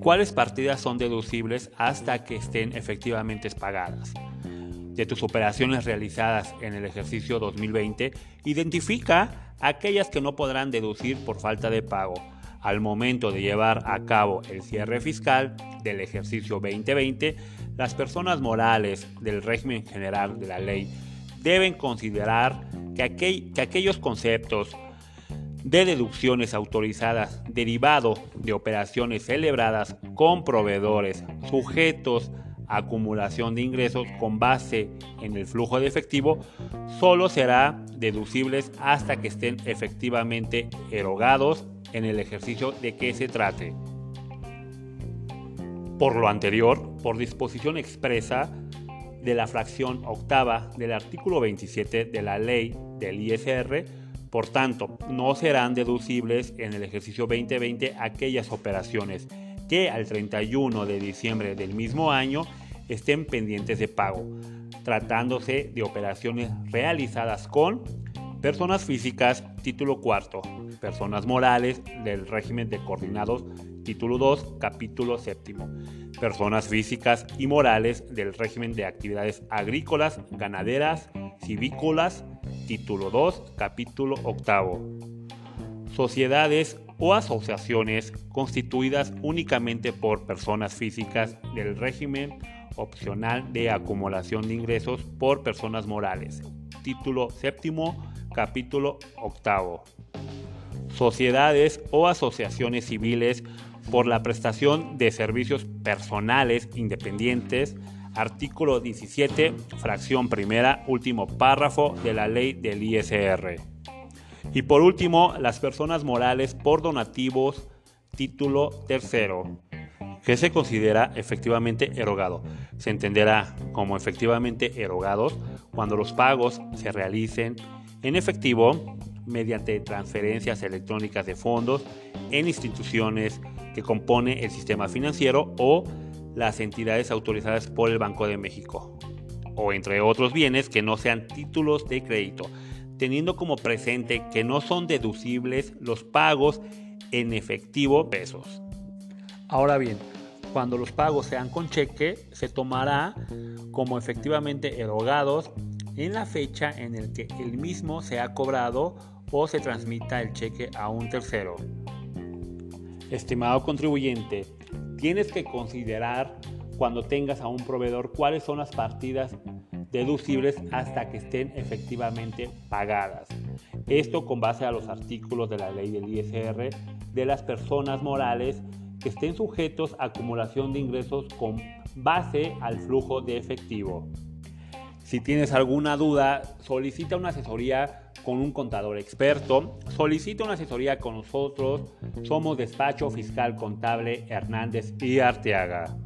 cuáles partidas son deducibles hasta que estén efectivamente pagadas. De tus operaciones realizadas en el ejercicio 2020, identifica aquellas que no podrán deducir por falta de pago al momento de llevar a cabo el cierre fiscal del ejercicio 2020, las personas morales del régimen general de la ley deben considerar que, que aquellos conceptos de deducciones autorizadas derivado de operaciones celebradas con proveedores sujetos a acumulación de ingresos con base en el flujo de efectivo solo será deducibles hasta que estén efectivamente erogados en el ejercicio de que se trate. Por lo anterior, por disposición expresa de la fracción octava del artículo 27 de la ley del ISR, por tanto, no serán deducibles en el ejercicio 2020 aquellas operaciones que al 31 de diciembre del mismo año estén pendientes de pago, tratándose de operaciones realizadas con personas físicas, título cuarto, personas morales del régimen de coordinados, título 2, capítulo séptimo, personas físicas y morales del régimen de actividades agrícolas, ganaderas, civícolas, título 2, capítulo octavo. Sociedades o asociaciones constituidas únicamente por personas físicas del régimen opcional de acumulación de ingresos por personas morales. Título séptimo, capítulo octavo. Sociedades o asociaciones civiles por la prestación de servicios personales independientes Artículo 17, fracción primera, último párrafo de la ley del ISR. Y por último, las personas morales por donativos, título tercero, que se considera efectivamente erogado. Se entenderá como efectivamente erogados cuando los pagos se realicen en efectivo mediante transferencias electrónicas de fondos en instituciones que compone el sistema financiero o las entidades autorizadas por el Banco de México, o entre otros bienes que no sean títulos de crédito, teniendo como presente que no son deducibles los pagos en efectivo pesos. Ahora bien, cuando los pagos sean con cheque, se tomará como efectivamente erogados en la fecha en el que el mismo se ha cobrado o se transmita el cheque a un tercero. Estimado contribuyente, tienes que considerar cuando tengas a un proveedor cuáles son las partidas deducibles hasta que estén efectivamente pagadas. Esto con base a los artículos de la ley del ISR de las personas morales que estén sujetos a acumulación de ingresos con base al flujo de efectivo. Si tienes alguna duda, solicita una asesoría con un contador experto. Solicita una asesoría con nosotros. Somos Despacho Fiscal Contable Hernández y Arteaga.